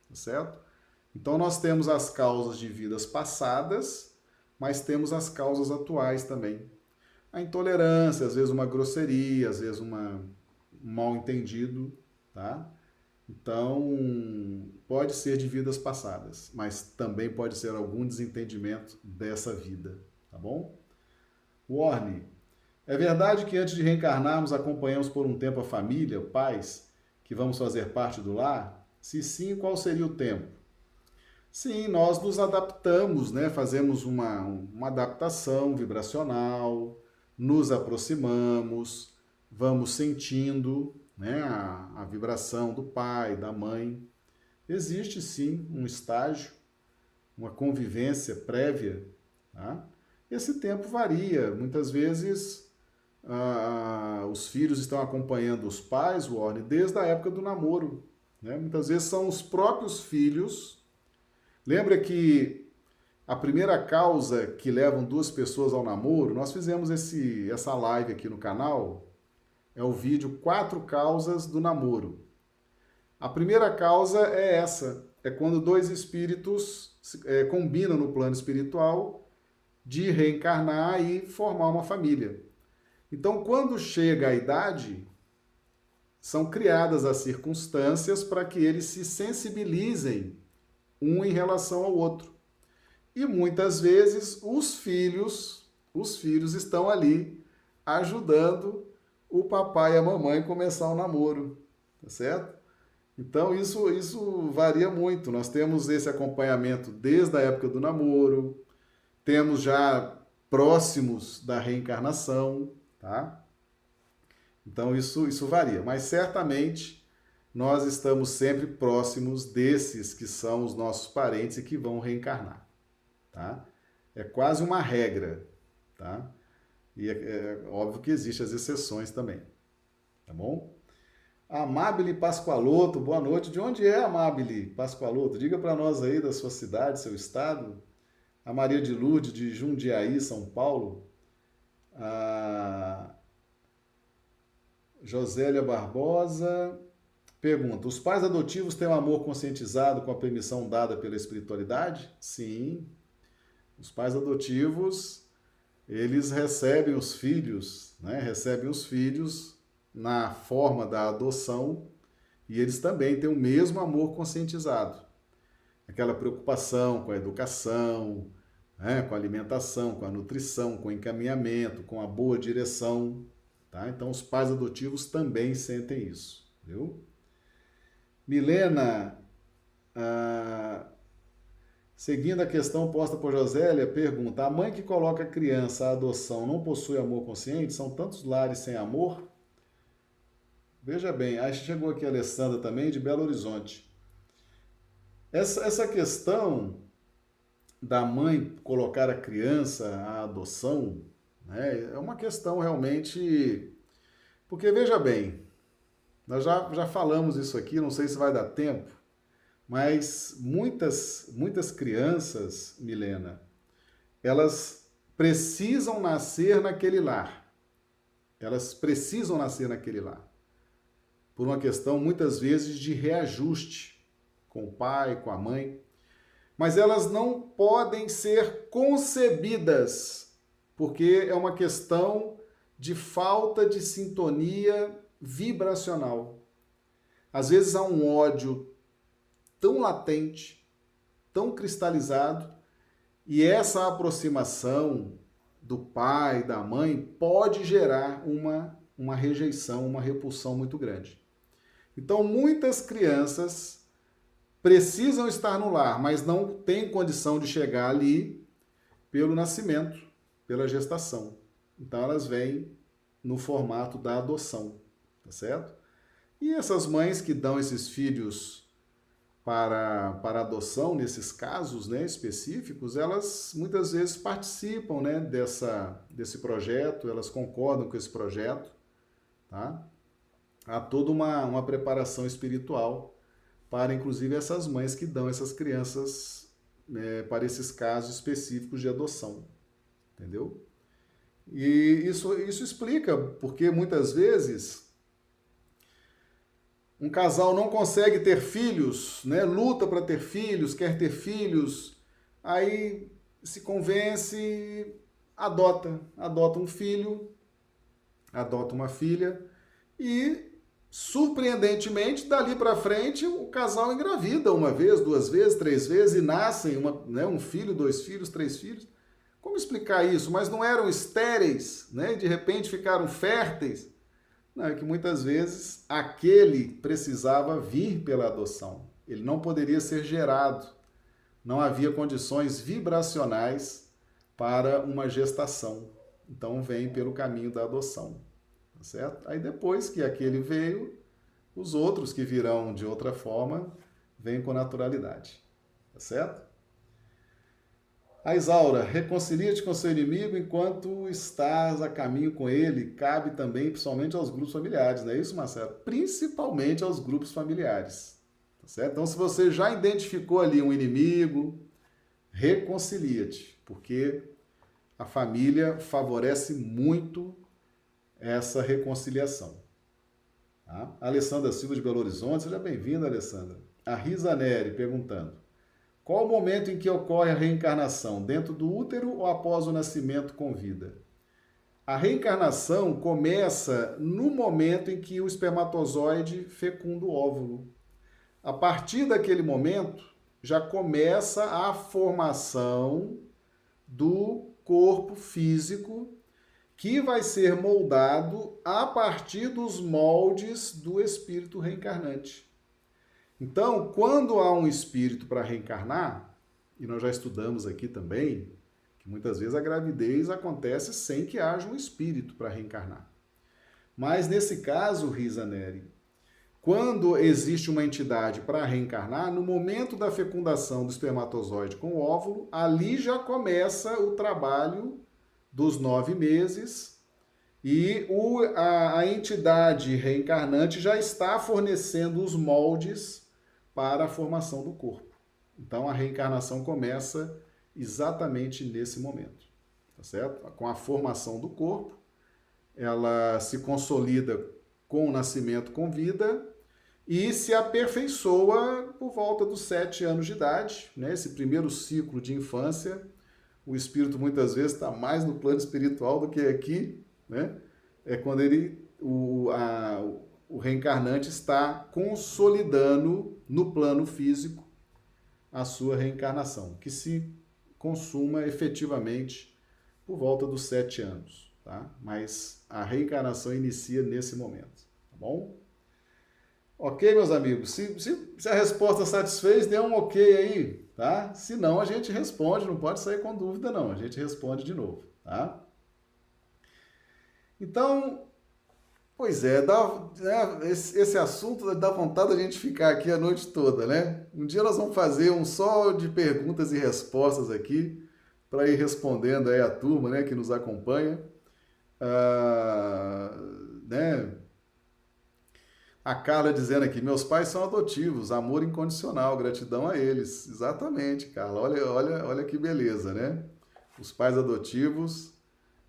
tá certo? Então nós temos as causas de vidas passadas, mas temos as causas atuais também a intolerância, às vezes uma grosseria, às vezes uma, um mal entendido, tá? Então, pode ser de vidas passadas, mas também pode ser algum desentendimento dessa vida, tá bom? Warne, é verdade que antes de reencarnarmos acompanhamos por um tempo a família, pais, que vamos fazer parte do lar? Se sim, qual seria o tempo? Sim, nós nos adaptamos, né? Fazemos uma, uma adaptação vibracional, nos aproximamos, vamos sentindo né, a, a vibração do pai, da mãe. Existe sim um estágio, uma convivência prévia. Tá? Esse tempo varia. Muitas vezes ah, os filhos estão acompanhando os pais, Warren, desde a época do namoro. Né? Muitas vezes são os próprios filhos. Lembra que a primeira causa que levam duas pessoas ao namoro, nós fizemos esse, essa live aqui no canal, é o vídeo Quatro Causas do Namoro. A primeira causa é essa, é quando dois espíritos é, combinam no plano espiritual de reencarnar e formar uma família. Então, quando chega a idade, são criadas as circunstâncias para que eles se sensibilizem um em relação ao outro. E muitas vezes os filhos, os filhos estão ali ajudando o papai e a mamãe a começar o namoro, tá certo? Então isso isso varia muito. Nós temos esse acompanhamento desde a época do namoro, temos já próximos da reencarnação, tá? Então isso isso varia, mas certamente nós estamos sempre próximos desses que são os nossos parentes e que vão reencarnar tá? É quase uma regra, tá? E é, é óbvio que existem as exceções também, tá bom? Amabile Pascoaloto, boa noite. De onde é Amabile Pascoaloto? Diga para nós aí da sua cidade, seu estado. A Maria de Lourdes, de Jundiaí, São Paulo. A Josélia Barbosa pergunta: Os pais adotivos têm um amor conscientizado com a permissão dada pela espiritualidade? Sim, os pais adotivos, eles recebem os filhos, né? Recebem os filhos na forma da adoção e eles também têm o mesmo amor conscientizado. Aquela preocupação com a educação, né? com a alimentação, com a nutrição, com o encaminhamento, com a boa direção. Tá? Então, os pais adotivos também sentem isso. Viu? Milena, ah, seguindo a questão posta por Josélia, pergunta: a mãe que coloca a criança à adoção não possui amor consciente? São tantos lares sem amor? Veja bem, aí chegou aqui a Alessandra também, de Belo Horizonte. Essa, essa questão da mãe colocar a criança à adoção né, é uma questão realmente. Porque veja bem, nós já, já falamos isso aqui, não sei se vai dar tempo, mas muitas, muitas crianças, Milena, elas precisam nascer naquele lar. Elas precisam nascer naquele lar. Por uma questão, muitas vezes, de reajuste com o pai, com a mãe. Mas elas não podem ser concebidas, porque é uma questão de falta de sintonia vibracional. Às vezes há um ódio tão latente, tão cristalizado, e essa aproximação do pai, da mãe, pode gerar uma, uma rejeição, uma repulsão muito grande. Então, muitas crianças precisam estar no lar, mas não têm condição de chegar ali pelo nascimento, pela gestação. Então, elas vêm no formato da adoção tá certo? E essas mães que dão esses filhos para, para adoção, nesses casos né, específicos, elas muitas vezes participam né, dessa, desse projeto, elas concordam com esse projeto, tá? Há toda uma, uma preparação espiritual para, inclusive, essas mães que dão essas crianças né, para esses casos específicos de adoção, entendeu? E isso, isso explica porque muitas vezes um casal não consegue ter filhos, né? luta para ter filhos, quer ter filhos, aí se convence, adota, adota um filho, adota uma filha e surpreendentemente dali para frente o casal engravida uma vez, duas vezes, três vezes e nascem uma, né, um filho, dois filhos, três filhos. Como explicar isso? Mas não eram estéreis, né? De repente ficaram férteis. Não, é que muitas vezes aquele precisava vir pela adoção. Ele não poderia ser gerado. Não havia condições vibracionais para uma gestação. Então vem pelo caminho da adoção. Tá certo? Aí depois que aquele veio, os outros que virão de outra forma vêm com naturalidade. Tá certo? A Isaura, reconcilia-te com seu inimigo enquanto estás a caminho com ele. Cabe também, principalmente, aos grupos familiares, não é isso, Marcelo? Principalmente aos grupos familiares. Tá certo? Então, se você já identificou ali um inimigo, reconcilia-te, porque a família favorece muito essa reconciliação. Tá? Alessandra Silva de Belo Horizonte, seja bem-vinda, Alessandra. A Risa Neri perguntando: qual o momento em que ocorre a reencarnação? Dentro do útero ou após o nascimento com vida? A reencarnação começa no momento em que o espermatozoide fecunda o óvulo. A partir daquele momento, já começa a formação do corpo físico que vai ser moldado a partir dos moldes do espírito reencarnante. Então, quando há um espírito para reencarnar, e nós já estudamos aqui também, que muitas vezes a gravidez acontece sem que haja um espírito para reencarnar. Mas nesse caso, Risa Neri, quando existe uma entidade para reencarnar, no momento da fecundação do espermatozoide com o óvulo, ali já começa o trabalho dos nove meses e o, a, a entidade reencarnante já está fornecendo os moldes para a formação do corpo. Então a reencarnação começa exatamente nesse momento, tá certo? Com a formação do corpo, ela se consolida com o nascimento com vida e se aperfeiçoa por volta dos sete anos de idade, né? Esse primeiro ciclo de infância, o espírito muitas vezes está mais no plano espiritual do que aqui, né? É quando ele, o, a, o reencarnante está consolidando no plano físico a sua reencarnação, que se consuma efetivamente por volta dos sete anos, tá? Mas a reencarnação inicia nesse momento, tá bom? Ok, meus amigos? Se, se, se, a resposta satisfez, dê um ok aí, tá? Se não, a gente responde, não pode sair com dúvida, não. A gente responde de novo, tá? Então, pois é, dá, né, esse, esse assunto dá vontade da gente ficar aqui a noite toda, né? Um dia nós vamos fazer um só de perguntas e respostas aqui, para ir respondendo aí a turma, né, que nos acompanha. Ah, né? A Carla dizendo aqui, meus pais são adotivos, amor incondicional, gratidão a eles. Exatamente, Carla. Olha, olha, olha que beleza, né? Os pais adotivos,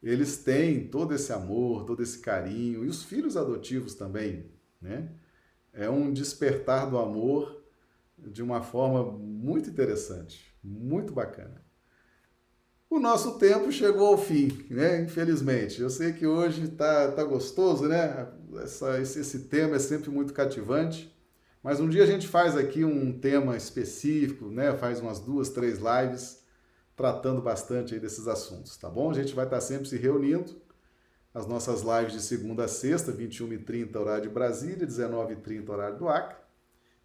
eles têm todo esse amor, todo esse carinho, e os filhos adotivos também, né? É um despertar do amor de uma forma muito interessante, muito bacana. O nosso tempo chegou ao fim, né? Infelizmente. Eu sei que hoje tá, tá gostoso, né? Essa, esse, esse tema é sempre muito cativante. Mas um dia a gente faz aqui um tema específico, né? Faz umas duas, três lives tratando bastante aí desses assuntos, tá bom? A gente vai estar sempre se reunindo. As nossas lives de segunda a sexta, 21h30 horário de Brasília, 19h30 horário do Acre.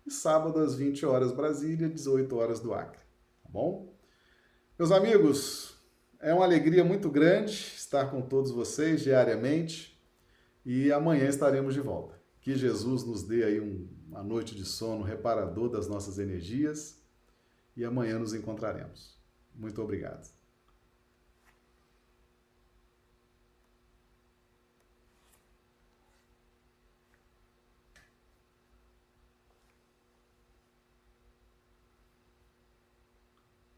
E sábado às 20 horas Brasília, 18 horas do Acre, tá bom? Meus amigos, é uma alegria muito grande estar com todos vocês diariamente e amanhã estaremos de volta. Que Jesus nos dê aí um, uma noite de sono reparador das nossas energias e amanhã nos encontraremos. Muito obrigado.